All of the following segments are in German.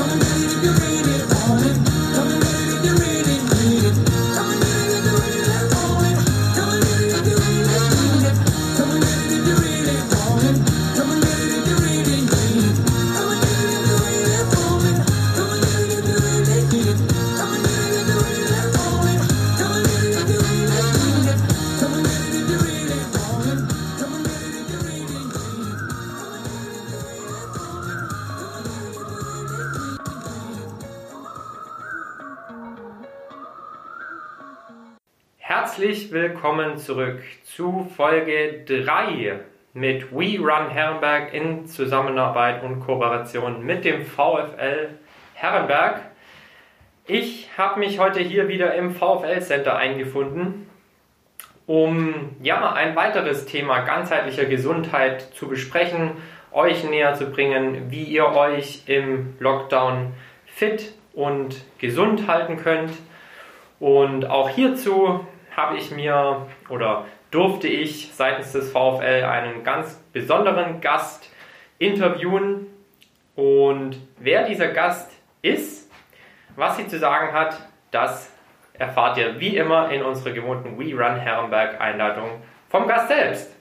Come and leave if you're ready, darling. Come willkommen zurück zu Folge 3 mit We Run Herrenberg in Zusammenarbeit und Kooperation mit dem VfL Herrenberg. Ich habe mich heute hier wieder im VfL Center eingefunden, um ja ein weiteres Thema ganzheitlicher Gesundheit zu besprechen, euch näher zu bringen, wie ihr euch im Lockdown fit und gesund halten könnt. Und auch hierzu habe ich mir oder durfte ich seitens des VfL einen ganz besonderen Gast interviewen. Und wer dieser Gast ist, was sie zu sagen hat, das erfahrt ihr wie immer in unserer gewohnten We Run Herrenberg Einladung vom Gast selbst.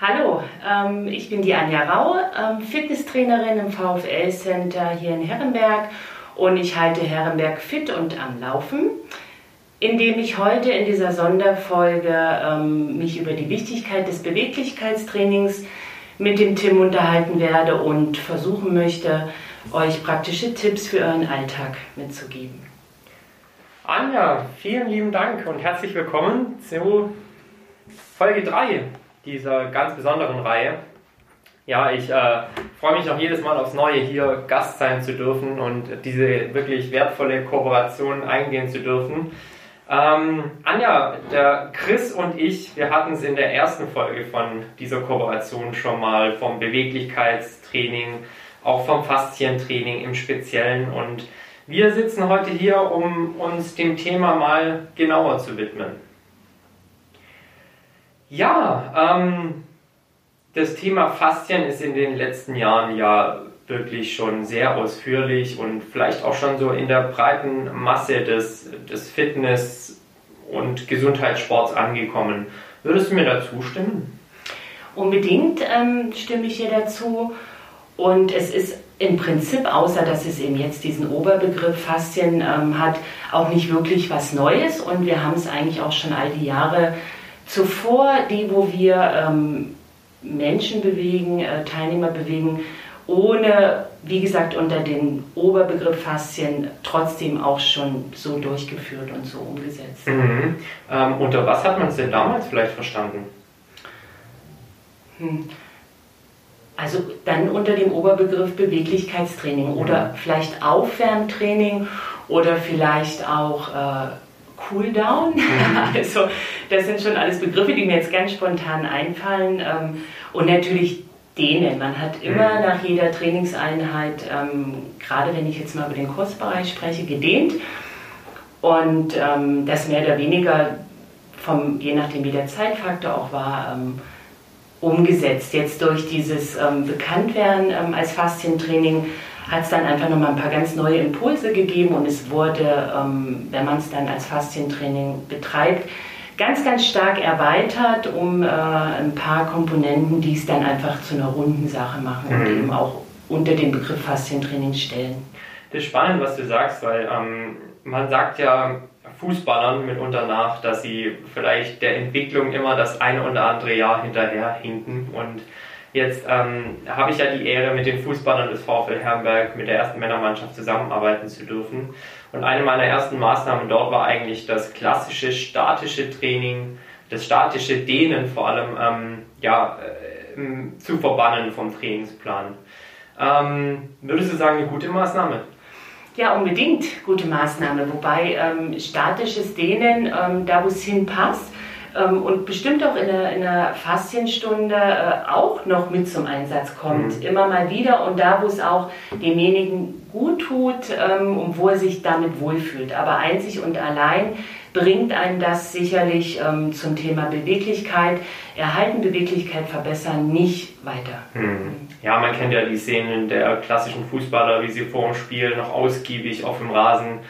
Hallo, ähm, ich bin die Anja Rau, ähm, Fitnesstrainerin im VfL Center hier in Herrenberg und ich halte Herrenberg fit und am Laufen indem ich heute in dieser Sonderfolge ähm, mich über die Wichtigkeit des Beweglichkeitstrainings mit dem Tim unterhalten werde und versuchen möchte, euch praktische Tipps für euren Alltag mitzugeben. Anja, vielen lieben Dank und herzlich willkommen zu Folge 3 dieser ganz besonderen Reihe. Ja, ich äh, freue mich auch jedes Mal aufs Neue, hier Gast sein zu dürfen und diese wirklich wertvolle Kooperation eingehen zu dürfen. Ähm, Anja, der Chris und ich, wir hatten es in der ersten Folge von dieser Kooperation schon mal vom Beweglichkeitstraining, auch vom Faszientraining im Speziellen. Und wir sitzen heute hier, um uns dem Thema mal genauer zu widmen. Ja, ähm, das Thema Faszien ist in den letzten Jahren ja wirklich schon sehr ausführlich und vielleicht auch schon so in der breiten Masse des, des Fitness- und Gesundheitssports angekommen. Würdest du mir dazu stimmen? Unbedingt ähm, stimme ich dir dazu. Und es ist im Prinzip, außer dass es eben jetzt diesen Oberbegriff Faszien ähm, hat, auch nicht wirklich was Neues. Und wir haben es eigentlich auch schon all die Jahre zuvor, die, wo wir ähm, Menschen bewegen, äh, Teilnehmer bewegen, ohne, wie gesagt, unter den Oberbegriff Faszien trotzdem auch schon so durchgeführt und so umgesetzt. Mhm. Ähm, unter was hat man es denn damals vielleicht verstanden? Hm. Also dann unter dem Oberbegriff Beweglichkeitstraining mhm. oder vielleicht Aufwärmtraining oder vielleicht auch äh, Cooldown. Mhm. Also das sind schon alles Begriffe, die mir jetzt ganz spontan einfallen. Ähm, und natürlich dehnen. Man hat immer mhm. nach jeder Trainingseinheit, ähm, gerade wenn ich jetzt mal über den Kursbereich spreche, gedehnt. Und ähm, das mehr oder weniger, vom, je nachdem wie der Zeitfaktor auch war, ähm, umgesetzt. Jetzt durch dieses ähm, Bekanntwerden ähm, als Faszientraining hat es dann einfach nochmal ein paar ganz neue Impulse gegeben und es wurde, ähm, wenn man es dann als Faszientraining betreibt, ganz, ganz stark erweitert um äh, ein paar Komponenten, die es dann einfach zu einer runden Sache machen mhm. und eben auch unter den Begriff Faszientraining stellen. Das ist spannend, was du sagst, weil ähm, man sagt ja Fußballern mitunter nach, dass sie vielleicht der Entwicklung immer das eine oder andere Jahr hinterher hinken und Jetzt ähm, habe ich ja die Ehre, mit den Fußballern des VfL Herrenberg, mit der ersten Männermannschaft zusammenarbeiten zu dürfen. Und eine meiner ersten Maßnahmen dort war eigentlich das klassische statische Training, das statische Dehnen vor allem ähm, ja, äh, zu verbannen vom Trainingsplan. Ähm, würdest du sagen, eine gute Maßnahme? Ja, unbedingt gute Maßnahme. Wobei ähm, statisches Dehnen, ähm, da wo es hinpasst, ähm, und bestimmt auch in der, in der Faszienstunde äh, auch noch mit zum Einsatz kommt. Mhm. Immer mal wieder und da, wo es auch demjenigen gut tut ähm, und wo er sich damit wohlfühlt. Aber einzig und allein bringt einen das sicherlich ähm, zum Thema Beweglichkeit, erhalten Beweglichkeit verbessern, nicht weiter. Mhm. Ja, man kennt ja die Szenen der klassischen Fußballer, wie sie vor dem Spiel noch ausgiebig auf dem Rasen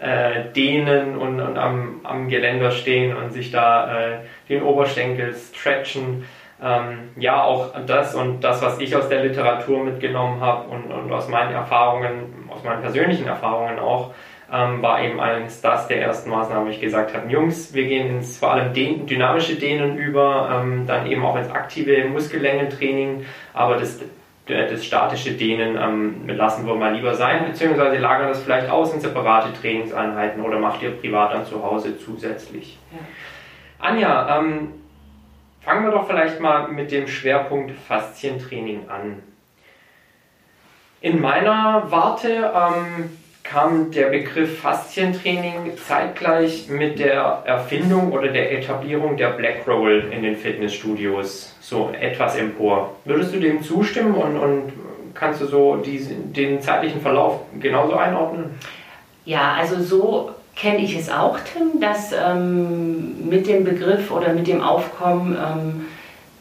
äh, dehnen und, und am, am, Geländer stehen und sich da äh, den Oberschenkel stretchen. Ähm, ja, auch das und das, was ich aus der Literatur mitgenommen habe und, und aus meinen Erfahrungen, aus meinen persönlichen Erfahrungen auch, ähm, war eben eines das der ersten Maßnahmen, wo ich gesagt habe, Jungs, wir gehen ins vor allem den, dynamische Dehnen über, ähm, dann eben auch ins aktive Muskellängentraining, aber das das statische Dehnen ähm, lassen wir mal lieber sein, beziehungsweise lagern das vielleicht aus in separate Trainingseinheiten oder macht ihr privat dann zu Hause zusätzlich. Ja. Anja, ähm, fangen wir doch vielleicht mal mit dem Schwerpunkt Faszientraining an. In meiner Warte ähm, kam der Begriff Faszientraining zeitgleich mit der Erfindung oder der Etablierung der Black Roll in den Fitnessstudios so etwas empor. Würdest du dem zustimmen und, und kannst du so diesen, den zeitlichen Verlauf genauso einordnen? Ja, also so kenne ich es auch, Tim, dass ähm, mit dem Begriff oder mit dem Aufkommen ähm,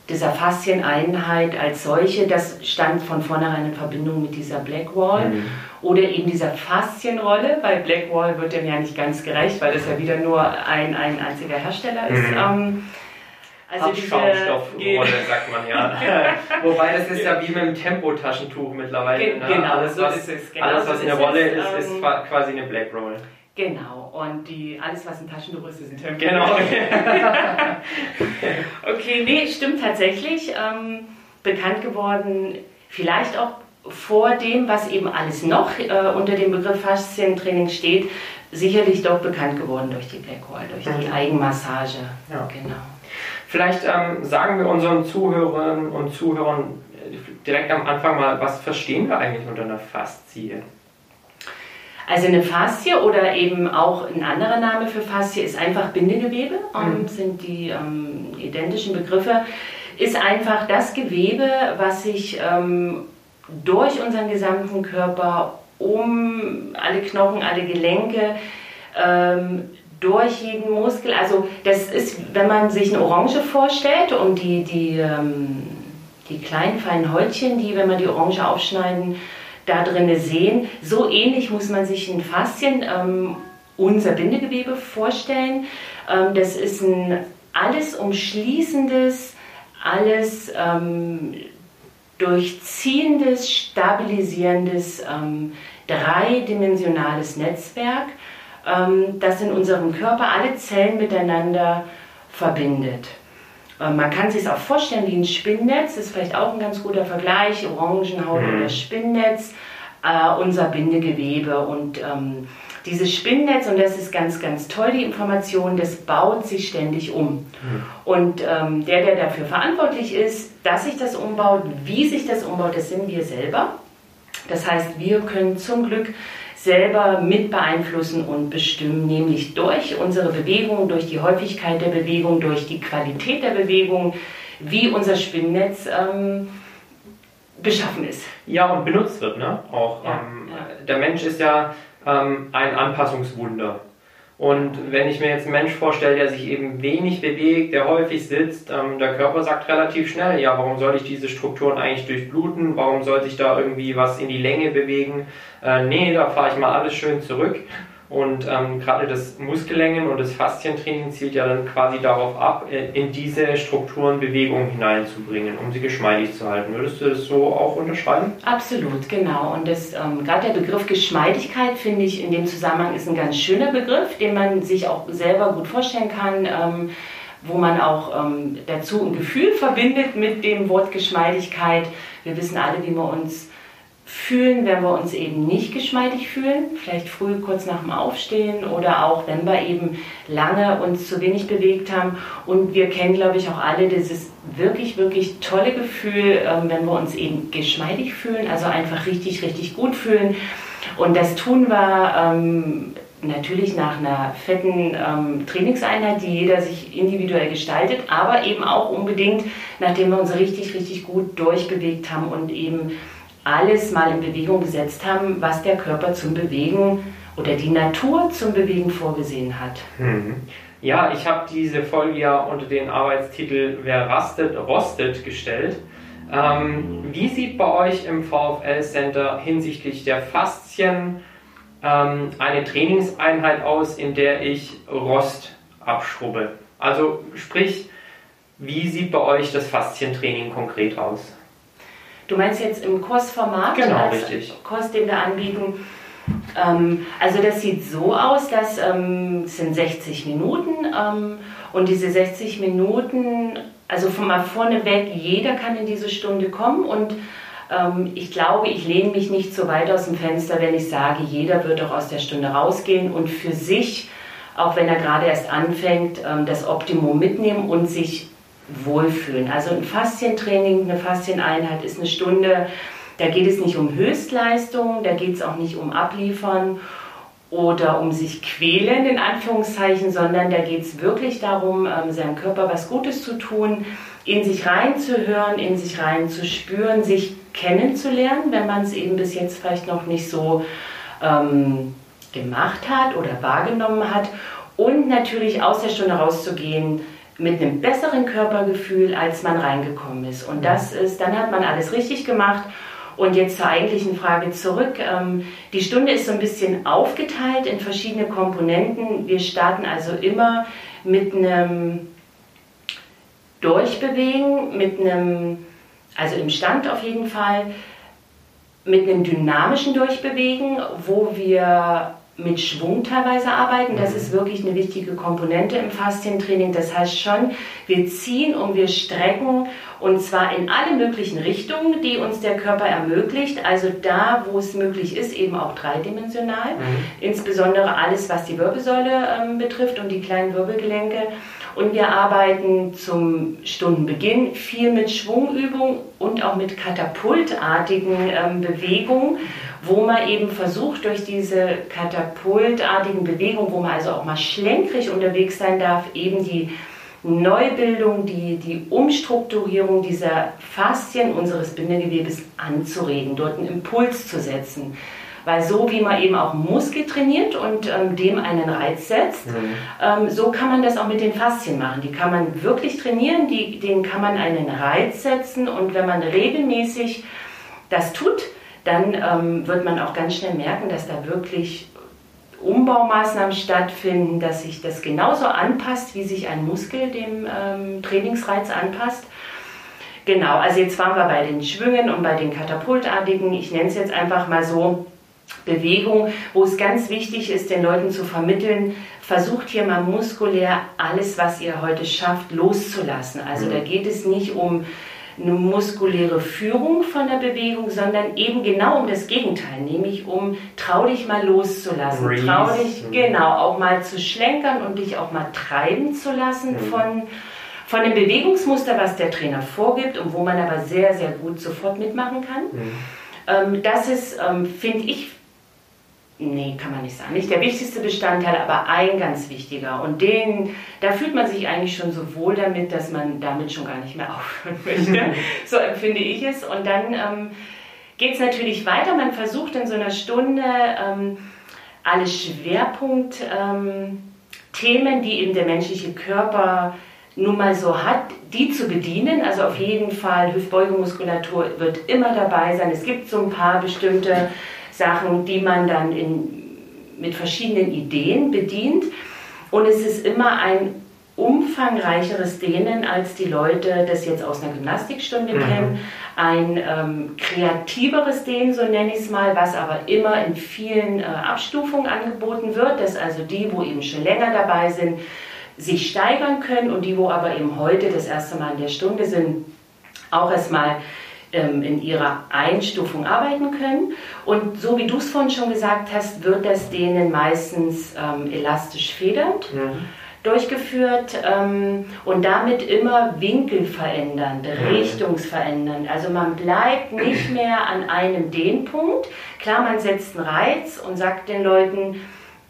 dieser Faszieneinheit als solche, das stand von vornherein in Verbindung mit dieser Black Wall mhm. oder eben dieser Faszienrolle. Bei Black Wall wird dem ja nicht ganz gerecht, weil das ja wieder nur ein, ein einziger Hersteller ist. Mhm. Ähm, also Schaumstoffrolle, sagt man ja. Wobei das ist ja wie mit dem Tempotaschentuch mittlerweile. Ge ne? Genau, alles, was, so ist es. Genau alles, was eine Rolle ist, ist, ist quasi eine Black Roll. Genau, und die, alles, was ein Taschentuch ist, ist ein. Genau. okay, nee, stimmt tatsächlich. Ähm, bekannt geworden, vielleicht auch vor dem, was eben alles noch äh, unter dem Begriff Faszientraining steht, sicherlich doch bekannt geworden durch die Black Wall, durch die mhm. Eigenmassage. Ja. Genau. Vielleicht ähm, sagen wir unseren Zuhörerinnen und Zuhörern direkt am Anfang mal, was verstehen wir eigentlich unter einer Faszie? Also eine Faszie oder eben auch ein anderer Name für Faszie ist einfach Bindegewebe, ähm, mhm. sind die ähm, identischen Begriffe, ist einfach das Gewebe, was sich ähm, durch unseren gesamten Körper um alle Knochen, alle Gelenke ähm, durch jeden Muskel. Also das ist, wenn man sich eine Orange vorstellt und die, die, ähm, die kleinen feinen Häutchen, die, wenn man die Orange aufschneiden, da drinne sehen, so ähnlich muss man sich ein Faszien, ähm, unser Bindegewebe vorstellen. Ähm, das ist ein alles umschließendes, alles ähm, durchziehendes, stabilisierendes, ähm, dreidimensionales Netzwerk ähm, das in unserem Körper alle Zellen miteinander verbindet. Ähm, man kann sich es auch vorstellen wie ein Spinnnetz, das ist vielleicht auch ein ganz guter Vergleich, Orangenhaut mhm. oder Spinnnetz, äh, unser Bindegewebe und ähm, dieses Spinnnetz, und das ist ganz, ganz toll, die Information, das baut sich ständig um. Mhm. Und ähm, der, der dafür verantwortlich ist, dass sich das umbaut, wie sich das umbaut, das sind wir selber. Das heißt, wir können zum Glück selber mit beeinflussen und bestimmen, nämlich durch unsere Bewegung, durch die Häufigkeit der Bewegung, durch die Qualität der Bewegung, wie unser Spinnnetz ähm, beschaffen ist. Ja, und benutzt wird, ne? Auch ja, ähm, ja. der Mensch ist ja ähm, ein Anpassungswunder. Und wenn ich mir jetzt einen Mensch vorstelle, der sich eben wenig bewegt, der häufig sitzt, ähm, der Körper sagt relativ schnell, ja, warum soll ich diese Strukturen eigentlich durchbluten? Warum sollte ich da irgendwie was in die Länge bewegen? Äh, nee, da fahre ich mal alles schön zurück. Und ähm, gerade das Muskellängen und das Faszientraining zielt ja dann quasi darauf ab, äh, in diese Strukturen Bewegung hineinzubringen, um sie geschmeidig zu halten. Würdest du das so auch unterschreiben? Absolut, genau. Und ähm, gerade der Begriff Geschmeidigkeit finde ich in dem Zusammenhang ist ein ganz schöner Begriff, den man sich auch selber gut vorstellen kann. Ähm, wo man auch ähm, dazu ein Gefühl verbindet mit dem Wort Geschmeidigkeit. Wir wissen alle, wie wir uns fühlen, wenn wir uns eben nicht geschmeidig fühlen, vielleicht früh kurz nach dem Aufstehen oder auch wenn wir eben lange uns zu wenig bewegt haben. Und wir kennen, glaube ich, auch alle dieses wirklich, wirklich tolle Gefühl, ähm, wenn wir uns eben geschmeidig fühlen, also einfach richtig, richtig gut fühlen. Und das tun wir ähm, natürlich nach einer fetten ähm, Trainingseinheit, die jeder sich individuell gestaltet, aber eben auch unbedingt, nachdem wir uns richtig, richtig gut durchbewegt haben und eben alles mal in Bewegung gesetzt haben, was der Körper zum Bewegen oder die Natur zum Bewegen vorgesehen hat. Mhm. Ja, ich habe diese Folge ja unter den Arbeitstitel Wer rastet, rostet gestellt. Ähm, wie sieht bei euch im VfL Center hinsichtlich der Faszien ähm, eine Trainingseinheit aus, in der ich Rost abschrubbe? Also sprich, wie sieht bei euch das Faszientraining konkret aus? Du meinst jetzt im Kursformat? Genau, richtig. Kurs, den wir anbieten. Ähm, also das sieht so aus, dass ähm, es sind 60 Minuten ähm, und diese 60 Minuten, also von mal vorneweg, jeder kann in diese Stunde kommen und ähm, ich glaube, ich lehne mich nicht so weit aus dem Fenster, wenn ich sage, jeder wird auch aus der Stunde rausgehen und für sich, auch wenn er gerade erst anfängt, ähm, das Optimum mitnehmen und sich wohlfühlen. Also ein Faszientraining, eine Faszieneinheit ist eine Stunde, da geht es nicht um Höchstleistung, da geht es auch nicht um Abliefern oder um sich quälen in Anführungszeichen, sondern da geht es wirklich darum, ähm, seinem Körper was Gutes zu tun, in sich reinzuhören, in sich reinzuspüren, sich kennenzulernen, wenn man es eben bis jetzt vielleicht noch nicht so ähm, gemacht hat oder wahrgenommen hat und natürlich aus der Stunde rauszugehen mit einem besseren Körpergefühl, als man reingekommen ist. Und das ist, dann hat man alles richtig gemacht. Und jetzt zur eigentlichen Frage zurück. Ähm, die Stunde ist so ein bisschen aufgeteilt in verschiedene Komponenten. Wir starten also immer mit einem Durchbewegen, mit einem, also im Stand auf jeden Fall, mit einem dynamischen Durchbewegen, wo wir mit Schwung teilweise arbeiten. Das mhm. ist wirklich eine wichtige Komponente im Faszientraining. Das heißt schon, wir ziehen und wir strecken und zwar in alle möglichen Richtungen, die uns der Körper ermöglicht. Also da, wo es möglich ist, eben auch dreidimensional. Mhm. Insbesondere alles, was die Wirbelsäule ähm, betrifft und die kleinen Wirbelgelenke. Und wir arbeiten zum Stundenbeginn viel mit Schwungübungen und auch mit katapultartigen ähm, Bewegungen, wo man eben versucht, durch diese katapultartigen Bewegungen, wo man also auch mal schlenkrig unterwegs sein darf, eben die Neubildung, die, die Umstrukturierung dieser Faszien unseres Bindegewebes anzuregen, dort einen Impuls zu setzen. Weil so wie man eben auch Muskel trainiert und ähm, dem einen Reiz setzt, mhm. ähm, so kann man das auch mit den Faszien machen. Die kann man wirklich trainieren, die, denen kann man einen Reiz setzen und wenn man regelmäßig das tut, dann ähm, wird man auch ganz schnell merken, dass da wirklich Umbaumaßnahmen stattfinden, dass sich das genauso anpasst, wie sich ein Muskel dem ähm, Trainingsreiz anpasst. Genau, also jetzt waren wir bei den Schwüngen und bei den Katapultartigen, ich nenne es jetzt einfach mal so, Bewegung, wo es ganz wichtig ist, den Leuten zu vermitteln, versucht hier mal muskulär alles, was ihr heute schafft, loszulassen. Also mhm. da geht es nicht um eine muskuläre Führung von der Bewegung, sondern eben genau um das Gegenteil, nämlich um trau dich mal loszulassen, Breeze. trau dich mhm. genau auch mal zu schlenkern und dich auch mal treiben zu lassen mhm. von von dem Bewegungsmuster, was der Trainer vorgibt und wo man aber sehr, sehr gut sofort mitmachen kann. Mhm. Ähm, das ist, ähm, finde ich, nee, kann man nicht sagen, nicht der wichtigste Bestandteil, aber ein ganz wichtiger. Und den, da fühlt man sich eigentlich schon so wohl damit, dass man damit schon gar nicht mehr aufhören möchte. so empfinde ich es. Und dann ähm, geht es natürlich weiter. Man versucht in so einer Stunde ähm, alle Schwerpunktthemen, ähm, die eben der menschliche Körper nun mal so hat, die zu bedienen. Also auf jeden Fall Hüftbeugemuskulatur wird immer dabei sein. Es gibt so ein paar bestimmte Sachen, die man dann in, mit verschiedenen Ideen bedient. Und es ist immer ein umfangreicheres Dehnen, als die Leute das jetzt aus einer Gymnastikstunde mhm. kennen. Ein ähm, kreativeres Dehnen, so nenne ich es mal, was aber immer in vielen äh, Abstufungen angeboten wird, dass also die, wo eben schon länger dabei sind, sich steigern können und die, wo aber eben heute das erste Mal in der Stunde sind, auch erstmal ähm, in ihrer Einstufung arbeiten können. Und so wie du es vorhin schon gesagt hast, wird das denen meistens ähm, elastisch federnd. Mhm durchgeführt ähm, und damit immer Winkel verändern, richtungsverändern. Also man bleibt nicht mehr an einem Dehnpunkt. Klar, man setzt einen Reiz und sagt den Leuten,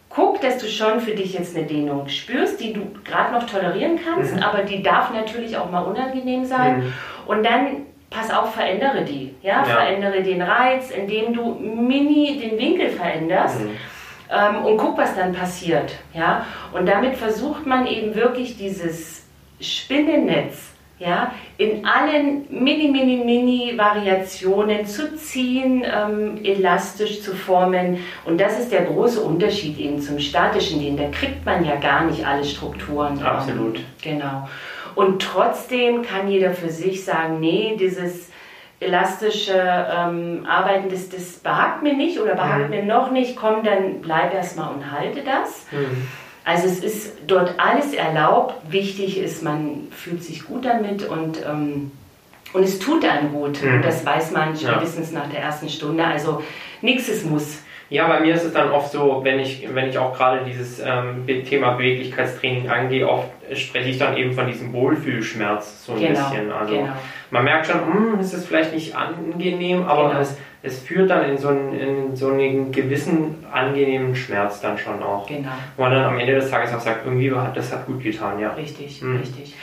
guck, dass du schon für dich jetzt eine Dehnung spürst, die du gerade noch tolerieren kannst, mhm. aber die darf natürlich auch mal unangenehm sein. Mhm. Und dann pass auf, verändere die. Ja? ja? Verändere den Reiz, indem du mini den Winkel veränderst. Mhm. Ähm, und guck, was dann passiert. Ja? Und damit versucht man eben wirklich dieses Spinnennetz ja, in allen mini, mini, mini Variationen zu ziehen, ähm, elastisch zu formen. Und das ist der große Unterschied eben zum statischen Dehnen. Da kriegt man ja gar nicht alle Strukturen. Absolut. Genau. Und trotzdem kann jeder für sich sagen, nee, dieses elastische ähm, Arbeiten, das, das behagt mir nicht oder behagt mhm. mir noch nicht, komm, dann bleib erstmal und halte das. Mhm. Also es ist dort alles erlaubt. Wichtig ist, man fühlt sich gut damit und, ähm, und es tut einem gut. Mhm. Und das weiß man spätestens ja. nach der ersten Stunde. Also nichts ist Muss. Ja, bei mir ist es dann oft so, wenn ich, wenn ich auch gerade dieses ähm, Thema Beweglichkeitstraining angehe, oft spreche ich dann eben von diesem Wohlfühlschmerz so ein genau, bisschen. Also genau. man merkt schon, hm, ist es vielleicht nicht angenehm, aber genau. es es führt dann in so, einen, in so einen gewissen angenehmen Schmerz dann schon auch. Genau. Wo man dann am Ende des Tages auch sagt, irgendwie hat das hat gut getan, ja. Richtig, mhm. richtig.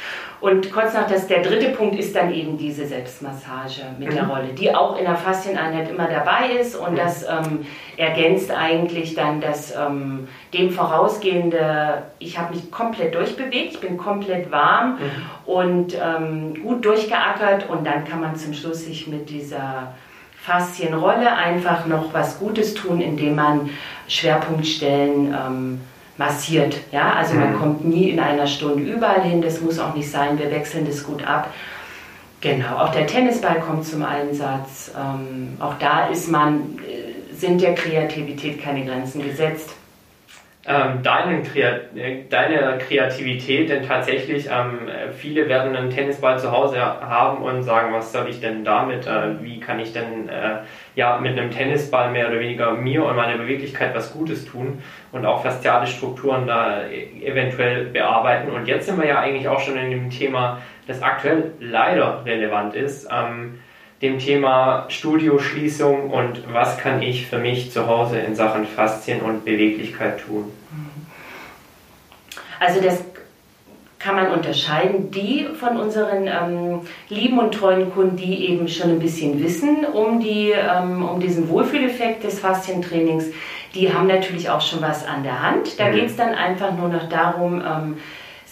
Und kurz noch, das, der dritte Punkt ist dann eben diese Selbstmassage mit mhm. der Rolle, die auch in der Faszieneinheit immer dabei ist und mhm. das ähm, ergänzt eigentlich dann das ähm, dem vorausgehende, ich habe mich komplett durchbewegt, ich bin komplett warm mhm. und ähm, gut durchgeackert und dann kann man zum Schluss sich mit dieser Faszienrolle einfach noch was Gutes tun, indem man Schwerpunktstellen ähm, massiert. Ja? Also man mhm. kommt nie in einer Stunde überall hin, das muss auch nicht sein, wir wechseln das gut ab. Genau, auch der Tennisball kommt zum Einsatz. Ähm, auch da ist man, äh, sind der Kreativität keine Grenzen gesetzt ähm, deine, deine Kreativität, denn tatsächlich ähm, viele werden einen Tennisball zu Hause haben und sagen, was soll ich denn damit, äh, wie kann ich denn äh, ja mit einem Tennisball mehr oder weniger mir und meiner Beweglichkeit was Gutes tun und auch fasziale Strukturen da eventuell bearbeiten. Und jetzt sind wir ja eigentlich auch schon in dem Thema, das aktuell leider relevant ist. Ähm, dem Thema Studioschließung und was kann ich für mich zu Hause in Sachen Faszien und Beweglichkeit tun? Also das kann man unterscheiden. Die von unseren ähm, lieben und treuen Kunden, die eben schon ein bisschen wissen um, die, ähm, um diesen Wohlfühleffekt des Faszientrainings, die haben natürlich auch schon was an der Hand. Da mhm. geht es dann einfach nur noch darum, ähm,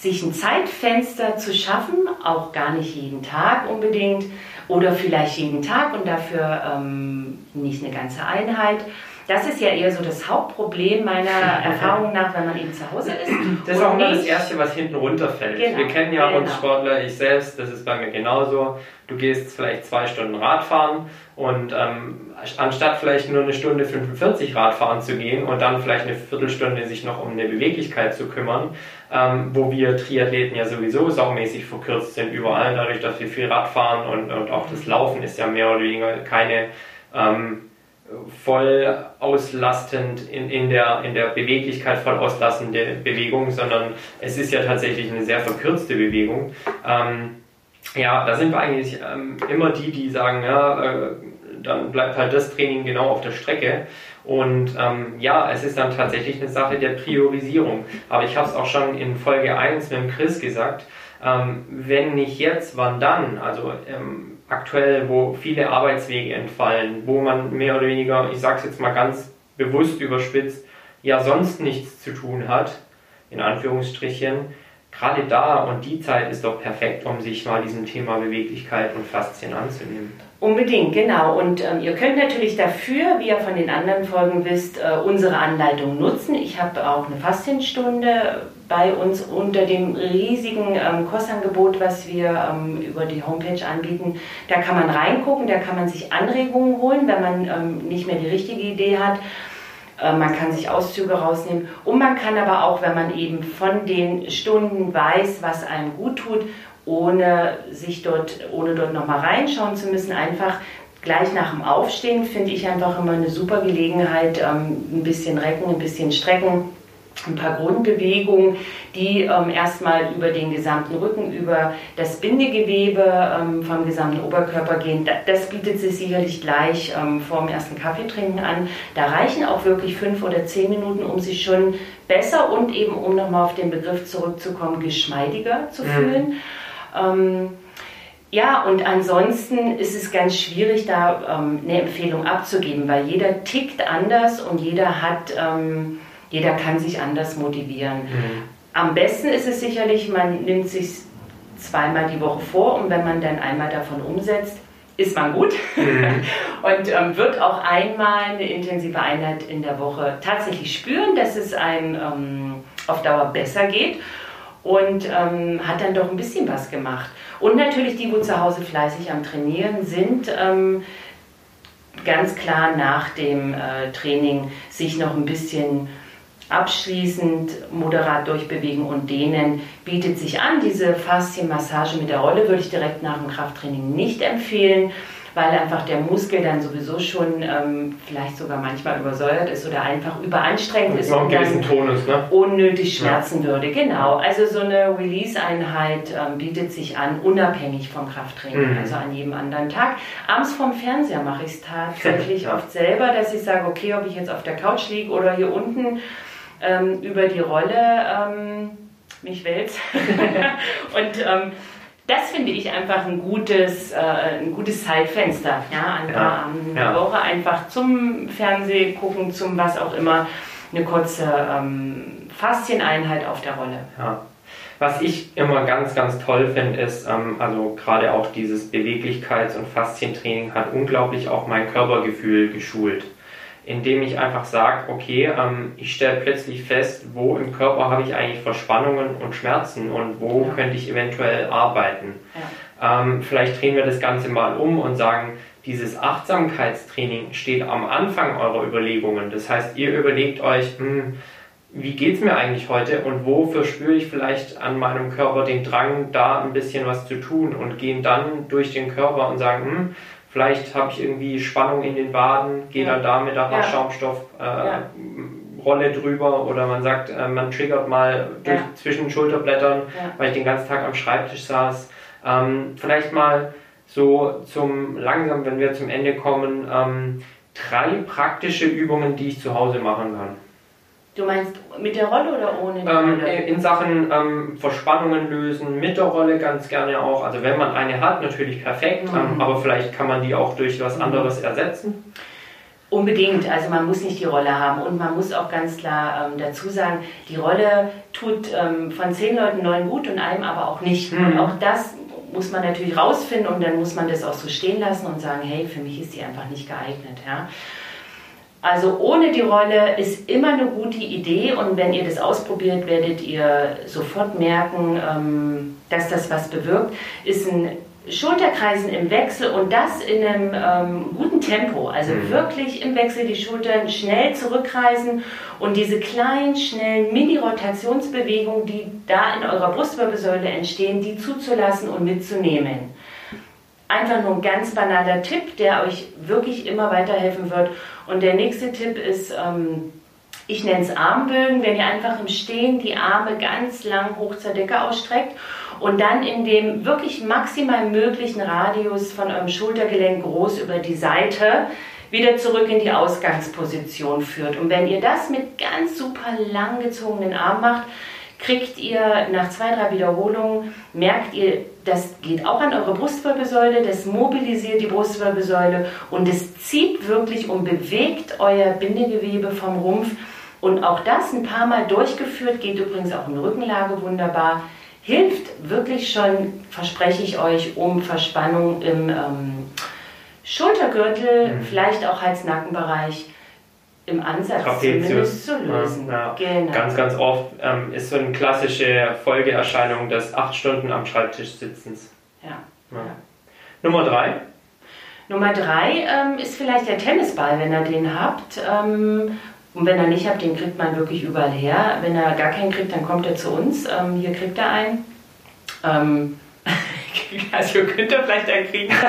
sich ein Zeitfenster zu schaffen, auch gar nicht jeden Tag unbedingt, oder vielleicht jeden Tag und dafür ähm, nicht eine ganze Einheit. Das ist ja eher so das Hauptproblem meiner Erfahrung nach, wenn man eben zu Hause ist. Das ist auch immer das Erste, was hinten runterfällt. Genau, Wir kennen ja genau. uns Sportler, ich selbst, das ist bei mir genauso. Du gehst vielleicht zwei Stunden Radfahren und ähm, anstatt vielleicht nur eine Stunde 45 Radfahren zu gehen und dann vielleicht eine Viertelstunde sich noch um eine Beweglichkeit zu kümmern, ähm, wo wir Triathleten ja sowieso saumäßig verkürzt sind überall, dadurch, dass wir viel Radfahren und, und auch das Laufen ist ja mehr oder weniger keine ähm, voll auslastend in, in, der, in der Beweglichkeit voll auslastende Bewegung, sondern es ist ja tatsächlich eine sehr verkürzte Bewegung. Ähm, ja, da sind wir eigentlich ähm, immer die, die sagen, ja, äh, dann bleibt halt das Training genau auf der Strecke. Und ähm, ja, es ist dann tatsächlich eine Sache der Priorisierung. Aber ich habe es auch schon in Folge 1 mit dem Chris gesagt, ähm, wenn nicht jetzt, wann dann? Also ähm, aktuell, wo viele Arbeitswege entfallen, wo man mehr oder weniger, ich sage es jetzt mal ganz bewusst überspitzt, ja sonst nichts zu tun hat, in Anführungsstrichen, gerade da und die Zeit ist doch perfekt, um sich mal diesem Thema Beweglichkeit und Faszien anzunehmen. Unbedingt, genau. Und ähm, ihr könnt natürlich dafür, wie ihr von den anderen Folgen wisst, äh, unsere Anleitung nutzen. Ich habe auch eine Faszienstunde bei uns unter dem riesigen ähm, Kursangebot, was wir ähm, über die Homepage anbieten. Da kann man reingucken, da kann man sich Anregungen holen, wenn man ähm, nicht mehr die richtige Idee hat. Äh, man kann sich Auszüge rausnehmen und man kann aber auch, wenn man eben von den Stunden weiß, was einem gut tut, ohne sich dort, ohne dort nochmal reinschauen zu müssen, einfach gleich nach dem Aufstehen finde ich einfach immer eine super Gelegenheit, ähm, ein bisschen recken, ein bisschen strecken ein paar Grundbewegungen, die ähm, erstmal über den gesamten Rücken, über das Bindegewebe ähm, vom gesamten Oberkörper gehen. Das bietet sich sicherlich gleich ähm, vor dem ersten Kaffeetrinken an. Da reichen auch wirklich fünf oder zehn Minuten, um sich schon besser und eben, um nochmal auf den Begriff zurückzukommen, geschmeidiger zu mhm. fühlen. Mhm. Ja, und ansonsten ist es ganz schwierig, da ähm, eine Empfehlung abzugeben, weil jeder tickt anders und jeder hat ähm, jeder kann sich anders motivieren. Mhm. Am besten ist es sicherlich, man nimmt sich zweimal die Woche vor und wenn man dann einmal davon umsetzt, ist man gut mhm. und ähm, wird auch einmal eine intensive Einheit in der Woche tatsächlich spüren, dass es einem ähm, auf Dauer besser geht und ähm, hat dann doch ein bisschen was gemacht. Und natürlich die, wo zu Hause fleißig am Trainieren sind, ähm, ganz klar nach dem äh, Training sich noch ein bisschen abschließend moderat durchbewegen und dehnen bietet sich an. Diese Faszienmassage mit der Rolle würde ich direkt nach dem Krafttraining nicht empfehlen, weil einfach der Muskel dann sowieso schon ähm, vielleicht sogar manchmal übersäuert ist oder einfach überanstrengend ist und dann Tonus, ne? unnötig schmerzen ja. würde. Genau, also so eine Release-Einheit ähm, bietet sich an, unabhängig vom Krafttraining, mhm. also an jedem anderen Tag. Abends vom Fernseher mache ich es tatsächlich oft selber, dass ich sage, okay, ob ich jetzt auf der Couch liege oder hier unten ähm, über die Rolle ähm, mich wälzt. und ähm, das finde ich einfach ein gutes, äh, ein gutes Zeitfenster. Ja, ein paar Abend ja. Woche einfach zum Fernseh gucken, zum was auch immer, eine kurze ähm, Faszieneinheit auf der Rolle. Ja. Was ich immer ganz, ganz toll finde, ist, ähm, also gerade auch dieses Beweglichkeits- und Faszientraining hat unglaublich auch mein Körpergefühl geschult indem ich einfach sage, okay, ähm, ich stelle plötzlich fest, wo im Körper habe ich eigentlich Verspannungen und Schmerzen und wo ja. könnte ich eventuell arbeiten. Ja. Ähm, vielleicht drehen wir das Ganze mal um und sagen, dieses Achtsamkeitstraining steht am Anfang eurer Überlegungen. Das heißt, ihr überlegt euch, hm, wie geht es mir eigentlich heute und wofür spüre ich vielleicht an meinem Körper den Drang, da ein bisschen was zu tun und gehen dann durch den Körper und sagen, hm, Vielleicht habe ich irgendwie Spannung in den Waden, gehe ja. dann da mit der Haarschaumstoffrolle äh, ja. drüber oder man sagt, äh, man triggert mal durch, ja. zwischen Schulterblättern, weil ich den ganzen Tag am Schreibtisch saß. Ähm, vielleicht mal so zum langsam, wenn wir zum Ende kommen, ähm, drei praktische Übungen, die ich zu Hause machen kann. Du meinst mit der Rolle oder ohne die ähm, Rolle? In Sachen ähm, Verspannungen lösen, mit der Rolle ganz gerne auch. Also wenn man eine hat, natürlich perfekt, ähm, mhm. aber vielleicht kann man die auch durch was mhm. anderes ersetzen. Unbedingt, also man muss nicht die Rolle haben und man muss auch ganz klar ähm, dazu sagen, die Rolle tut ähm, von zehn Leuten neun gut und einem aber auch nicht. Mhm. Und auch das muss man natürlich rausfinden und dann muss man das auch so stehen lassen und sagen, hey, für mich ist die einfach nicht geeignet. Ja? Also ohne die Rolle ist immer eine gute Idee und wenn ihr das ausprobiert, werdet ihr sofort merken, ähm, dass das was bewirkt. Ist ein Schulterkreisen im Wechsel und das in einem ähm, guten Tempo. Also mhm. wirklich im Wechsel die Schultern schnell zurückkreisen und diese kleinen, schnellen Mini-Rotationsbewegungen, die da in eurer Brustwirbelsäule entstehen, die zuzulassen und mitzunehmen. Einfach nur ein ganz banaler Tipp, der euch wirklich immer weiterhelfen wird. Und der nächste Tipp ist, ähm, ich nenne es Armbögen, wenn ihr einfach im Stehen die Arme ganz lang hoch zur Decke ausstreckt und dann in dem wirklich maximal möglichen Radius von eurem Schultergelenk groß über die Seite wieder zurück in die Ausgangsposition führt. Und wenn ihr das mit ganz super lang gezogenen Armen macht, kriegt ihr nach zwei, drei Wiederholungen, merkt ihr, das geht auch an eure Brustwirbelsäule, das mobilisiert die Brustwirbelsäule und es zieht wirklich und bewegt euer Bindegewebe vom Rumpf. Und auch das ein paar Mal durchgeführt, geht übrigens auch in Rückenlage wunderbar, hilft wirklich schon, verspreche ich euch, um Verspannung im ähm, Schultergürtel, mhm. vielleicht auch Hals-Nackenbereich im Ansatz Trapezius. zumindest zu lösen. Ja, ja. Genau. Ganz, ganz oft ähm, ist so eine klassische Folgeerscheinung des acht Stunden am Schreibtisch sitzens. Ja. Nummer drei. Nummer drei ähm, ist vielleicht der Tennisball, wenn ihr den habt. Ähm, und wenn ihr nicht habt, den kriegt man wirklich überall her. Wenn er gar keinen kriegt, dann kommt er zu uns. Ähm, hier kriegt er einen. Ähm, also könnt ihr vielleicht einen kriegen.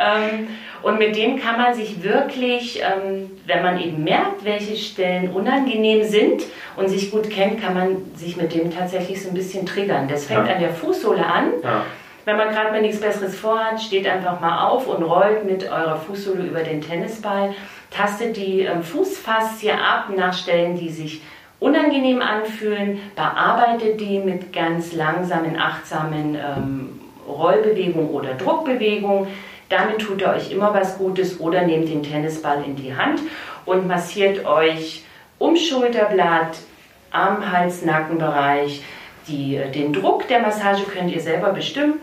Ähm, Und mit dem kann man sich wirklich, ähm, wenn man eben merkt, welche Stellen unangenehm sind und sich gut kennt, kann man sich mit dem tatsächlich so ein bisschen triggern. Das fängt ja. an der Fußsohle an. Ja. Wenn man gerade mal nichts Besseres vorhat, steht einfach mal auf und rollt mit eurer Fußsohle über den Tennisball, tastet die ähm, Fußfaszie ab nach Stellen, die sich unangenehm anfühlen, bearbeitet die mit ganz langsamen, achtsamen ähm, Rollbewegungen oder Druckbewegungen. Damit tut ihr euch immer was Gutes oder nehmt den Tennisball in die Hand und massiert euch um Schulterblatt, am Hals-Nackenbereich. Den Druck der Massage könnt ihr selber bestimmen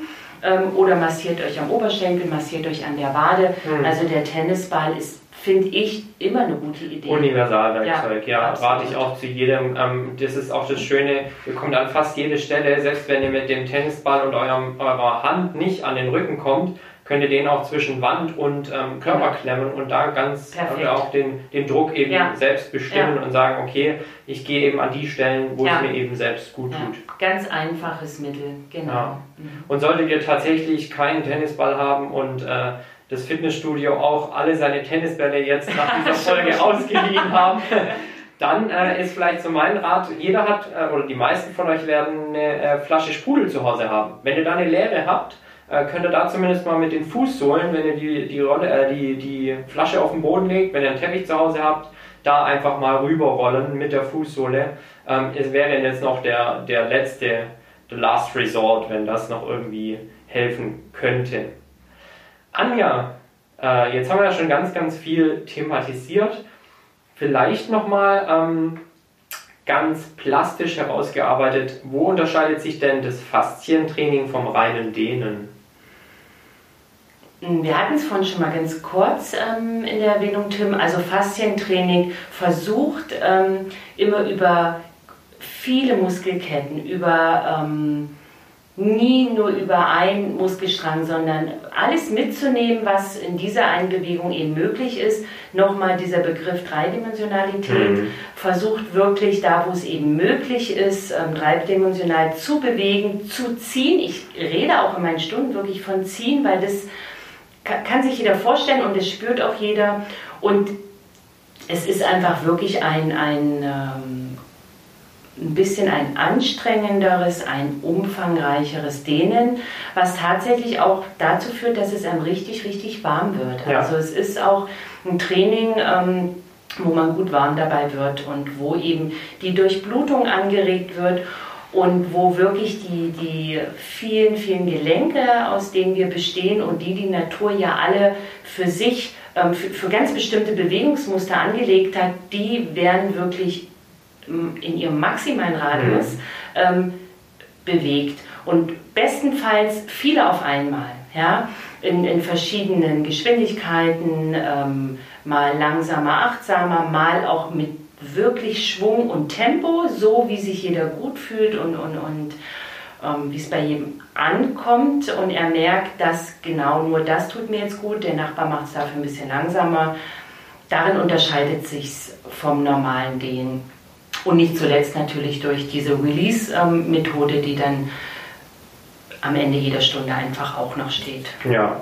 ähm, oder massiert euch am Oberschenkel, massiert euch an der Wade. Mhm. Also der Tennisball ist finde ich immer eine gute Idee. Universalwerkzeug, ja, ja rate ich auch zu jedem. Ähm, das ist auch das Schöne, ihr kommt an fast jede Stelle, selbst wenn ihr mit dem Tennisball und eurem, eurer Hand nicht an den Rücken kommt, könnt ihr den auch zwischen Wand und ähm, Körper ja. klemmen und da ganz äh, auch den, den Druck eben ja. selbst bestimmen und sagen, okay, ich gehe eben an die Stellen, wo es mir eben selbst gut tut. Ganz einfaches Mittel, genau. Mhm. Und solltet ihr tatsächlich keinen Tennisball haben und äh, das Fitnessstudio auch alle seine Tennisbälle jetzt nach dieser Folge ausgeliehen haben, dann äh, ist vielleicht so mein Rat, jeder hat, äh, oder die meisten von euch werden eine äh, Flasche Sprudel zu Hause haben. Wenn ihr da eine leere habt, äh, könnt ihr da zumindest mal mit den Fußsohlen, wenn ihr die, die, Rolle, äh, die, die Flasche auf den Boden legt, wenn ihr einen Teppich zu Hause habt, da einfach mal rüberrollen mit der Fußsohle. Ähm, es wäre jetzt noch der, der letzte, the last resort, wenn das noch irgendwie helfen könnte. Anja, äh, jetzt haben wir ja schon ganz, ganz viel thematisiert. Vielleicht nochmal ähm, ganz plastisch herausgearbeitet, wo unterscheidet sich denn das Faszientraining vom reinen Dehnen? Wir hatten es vorhin schon mal ganz kurz ähm, in der Erwähnung, Tim. Also Faszientraining versucht ähm, immer über viele Muskelketten, über ähm, nie nur über einen Muskelstrang, sondern alles mitzunehmen, was in dieser einen Bewegung eben möglich ist. Nochmal dieser Begriff Dreidimensionalität mhm. versucht wirklich da, wo es eben möglich ist, ähm, dreidimensional zu bewegen, zu ziehen. Ich rede auch in meinen Stunden wirklich von ziehen, weil das kann sich jeder vorstellen und das spürt auch jeder. Und es ist einfach wirklich ein, ein ähm, ein bisschen ein anstrengenderes, ein umfangreicheres Dehnen, was tatsächlich auch dazu führt, dass es einem richtig, richtig warm wird. Ja. Also es ist auch ein Training, ähm, wo man gut warm dabei wird und wo eben die Durchblutung angeregt wird und wo wirklich die, die vielen, vielen Gelenke, aus denen wir bestehen und die die Natur ja alle für sich, ähm, für, für ganz bestimmte Bewegungsmuster angelegt hat, die werden wirklich in ihrem maximalen Radius mhm. ähm, bewegt. Und bestenfalls viele auf einmal, ja, in, in verschiedenen Geschwindigkeiten, ähm, mal langsamer, achtsamer, mal auch mit wirklich Schwung und Tempo, so wie sich jeder gut fühlt und, und, und ähm, wie es bei jedem ankommt und er merkt, dass genau nur das tut mir jetzt gut, der Nachbar macht es dafür ein bisschen langsamer. Darin unterscheidet sich vom normalen Dehnen. Und nicht zuletzt natürlich durch diese Release-Methode, die dann am Ende jeder Stunde einfach auch noch steht. Ja.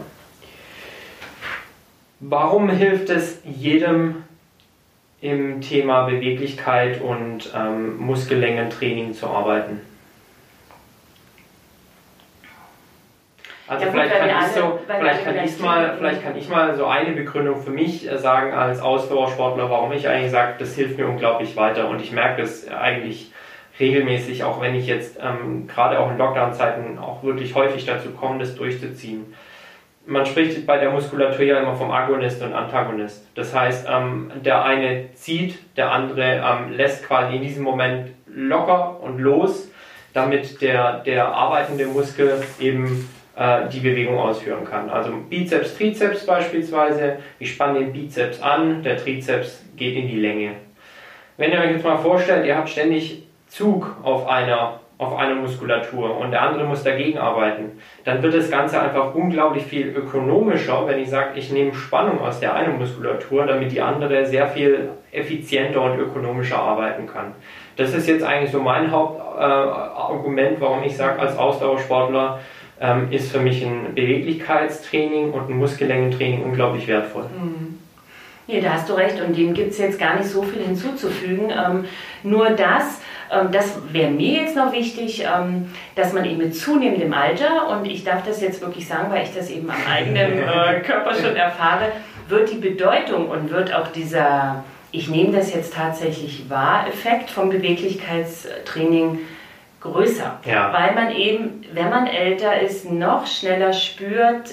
Warum hilft es jedem im Thema Beweglichkeit und ähm, Muskellängentraining zu arbeiten? Also ja, vielleicht, kann ich so, vielleicht, kann ich mal, vielleicht kann ich mal so eine Begründung für mich äh, sagen als Ausdauersportler, warum ich eigentlich sage, das hilft mir unglaublich weiter und ich merke das eigentlich regelmäßig, auch wenn ich jetzt ähm, gerade auch in Lockdown-Zeiten auch wirklich häufig dazu komme, das durchzuziehen. Man spricht bei der Muskulatur ja immer vom Agonist und Antagonist. Das heißt, ähm, der eine zieht, der andere ähm, lässt quasi in diesem Moment locker und los, damit der, der arbeitende Muskel eben äh, die Bewegung ausführen kann. Also Bizeps, Trizeps beispielsweise, ich spanne den Bizeps an, der Trizeps geht in die Länge. Wenn ihr euch jetzt mal vorstellt, ihr habt ständig Zug auf einer, auf einer Muskulatur und der andere muss dagegen arbeiten, dann wird das Ganze einfach unglaublich viel ökonomischer, wenn ich sage, ich nehme Spannung aus der einen Muskulatur, damit die andere sehr viel effizienter und ökonomischer arbeiten kann. Das ist jetzt eigentlich so mein Hauptargument, äh, warum ich sage, als Ausdauersportler ähm, ist für mich ein Beweglichkeitstraining und ein Muskellängentraining unglaublich wertvoll. Mhm. Nee, da hast du recht und dem gibt es jetzt gar nicht so viel hinzuzufügen. Ähm, nur das, ähm, das wäre mir jetzt noch wichtig, ähm, dass man eben mit zunehmendem Alter, und ich darf das jetzt wirklich sagen, weil ich das eben am eigenen äh, Körper schon erfahre, wird die Bedeutung und wird auch dieser, ich nehme das jetzt tatsächlich wahr, Effekt vom Beweglichkeitstraining größer. Ja. Weil man eben, wenn man älter ist, noch schneller spürt,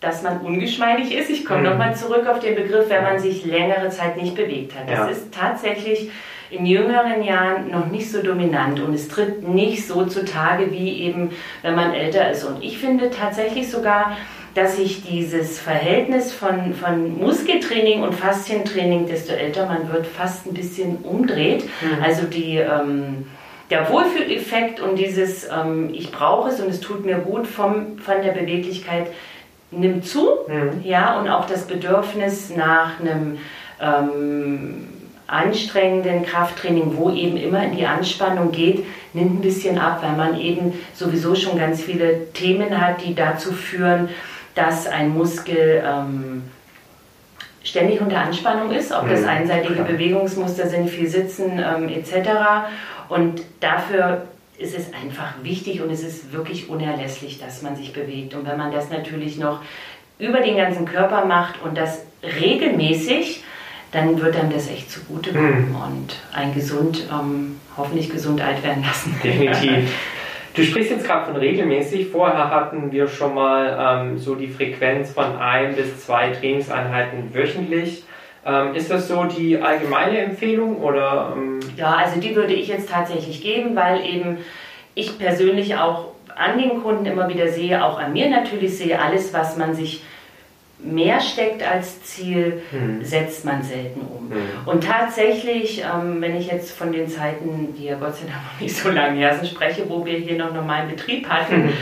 dass man ungeschmeidig ist. Ich komme mhm. nochmal zurück auf den Begriff, wenn man sich längere Zeit nicht bewegt hat. Das ja. ist tatsächlich in jüngeren Jahren noch nicht so dominant und es tritt nicht so zutage wie eben, wenn man älter ist. Und ich finde tatsächlich sogar, dass sich dieses Verhältnis von, von Muskeltraining und Faszientraining, desto älter man wird, fast ein bisschen umdreht. Mhm. Also die, ähm, der Wohlfühleffekt und dieses ähm, Ich brauche es und es tut mir gut vom, von der Beweglichkeit nimmt zu, mhm. ja, und auch das Bedürfnis nach einem ähm, anstrengenden Krafttraining, wo eben immer in die Anspannung geht, nimmt ein bisschen ab, weil man eben sowieso schon ganz viele Themen hat, die dazu führen, dass ein Muskel ähm, ständig unter Anspannung ist, ob das mhm. einseitige. Bewegungsmuster sind, viel Sitzen ähm, etc. Und dafür ist es einfach wichtig und es ist wirklich unerlässlich, dass man sich bewegt. Und wenn man das natürlich noch über den ganzen Körper macht und das regelmäßig, dann wird einem das echt zugutekommen mhm. und ein gesund, ähm, hoffentlich gesund alt werden lassen. Definitiv. Du sprichst jetzt gerade von regelmäßig. Vorher hatten wir schon mal ähm, so die Frequenz von ein bis zwei Trainingseinheiten wöchentlich. Ähm, ist das so die allgemeine Empfehlung oder? Ähm ja, also die würde ich jetzt tatsächlich geben, weil eben ich persönlich auch an den Kunden immer wieder sehe, auch an mir natürlich sehe, alles, was man sich mehr steckt als Ziel, hm. setzt man selten um. Hm. Und tatsächlich, ähm, wenn ich jetzt von den Zeiten, die ja Gott sei Dank noch nicht so lange her sind, spreche, wo wir hier noch normalen Betrieb hatten, hm.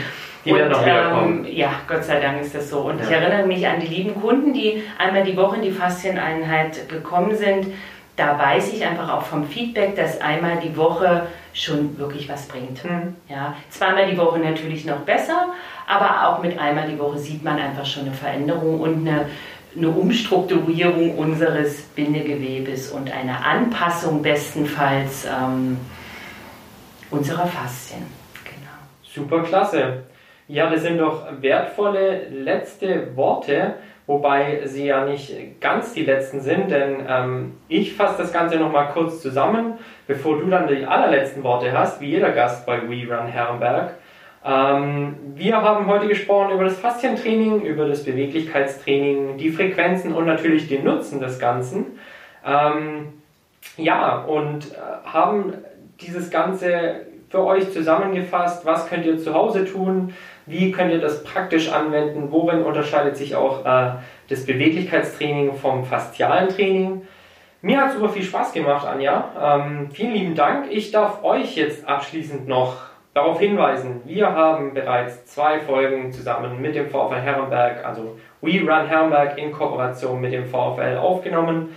Die und, noch ähm, ja, Gott sei Dank ist das so. Und ja. ich erinnere mich an die lieben Kunden, die einmal die Woche in die Faszieneinheit gekommen sind. Da weiß ich einfach auch vom Feedback, dass einmal die Woche schon wirklich was bringt. Mhm. Ja, zweimal die Woche natürlich noch besser, aber auch mit einmal die Woche sieht man einfach schon eine Veränderung und eine, eine Umstrukturierung unseres Bindegewebes und eine Anpassung bestenfalls ähm, unserer Faszien. Genau. Super klasse. Ja, das sind doch wertvolle letzte Worte, wobei sie ja nicht ganz die letzten sind, denn ähm, ich fasse das Ganze nochmal kurz zusammen, bevor du dann die allerletzten Worte hast, wie jeder Gast bei We Run Herrenberg. Ähm, wir haben heute gesprochen über das Faszientraining, über das Beweglichkeitstraining, die Frequenzen und natürlich den Nutzen des Ganzen. Ähm, ja, und äh, haben dieses Ganze für euch zusammengefasst. Was könnt ihr zu Hause tun? Wie könnt ihr das praktisch anwenden? Worin unterscheidet sich auch äh, das Beweglichkeitstraining vom faszialen Training? Mir hat super viel Spaß gemacht, Anja. Ähm, vielen lieben Dank. Ich darf euch jetzt abschließend noch darauf hinweisen, wir haben bereits zwei Folgen zusammen mit dem VfL Herrenberg, also We Run Herrenberg in Kooperation mit dem VfL aufgenommen.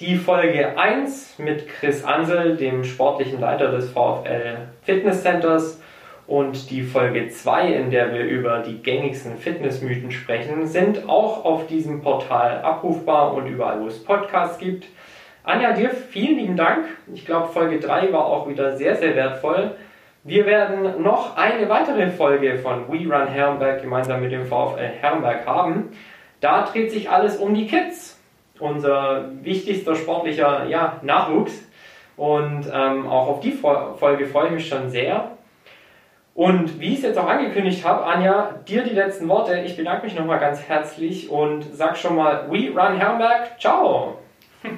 Die Folge 1 mit Chris Ansel, dem sportlichen Leiter des VfL Fitness Centers und die Folge 2, in der wir über die gängigsten Fitnessmythen sprechen, sind auch auf diesem Portal abrufbar und überall, wo es Podcasts gibt. Anja, dir vielen lieben Dank. Ich glaube, Folge 3 war auch wieder sehr, sehr wertvoll. Wir werden noch eine weitere Folge von We Run Herrenberg gemeinsam mit dem VfL Herrenberg haben. Da dreht sich alles um die Kids, unser wichtigster sportlicher ja, Nachwuchs. Und ähm, auch auf die Folge freue ich mich schon sehr. Und wie ich es jetzt auch angekündigt habe, Anja, dir die letzten Worte. Ich bedanke mich nochmal ganz herzlich und sag schon mal, We Run Herrenberg, ciao!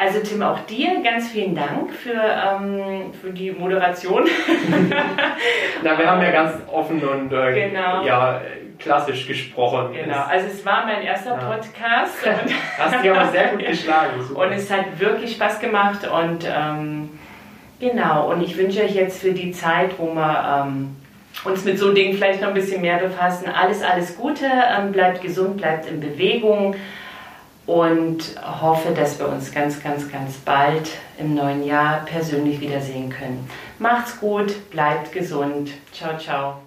Also Tim, auch dir ganz vielen Dank für, ähm, für die Moderation. Na, wir haben ja ganz offen und äh, genau. ja, klassisch gesprochen. Genau, also es war mein erster ja. Podcast. Hast dich aber sehr gut geschlagen. Super. Und es hat wirklich Spaß gemacht und ähm, Genau, und ich wünsche euch jetzt für die Zeit, wo wir ähm, uns mit so Dingen vielleicht noch ein bisschen mehr befassen, alles, alles Gute, ähm, bleibt gesund, bleibt in Bewegung und hoffe, dass wir uns ganz, ganz, ganz bald im neuen Jahr persönlich wiedersehen können. Macht's gut, bleibt gesund. Ciao, ciao.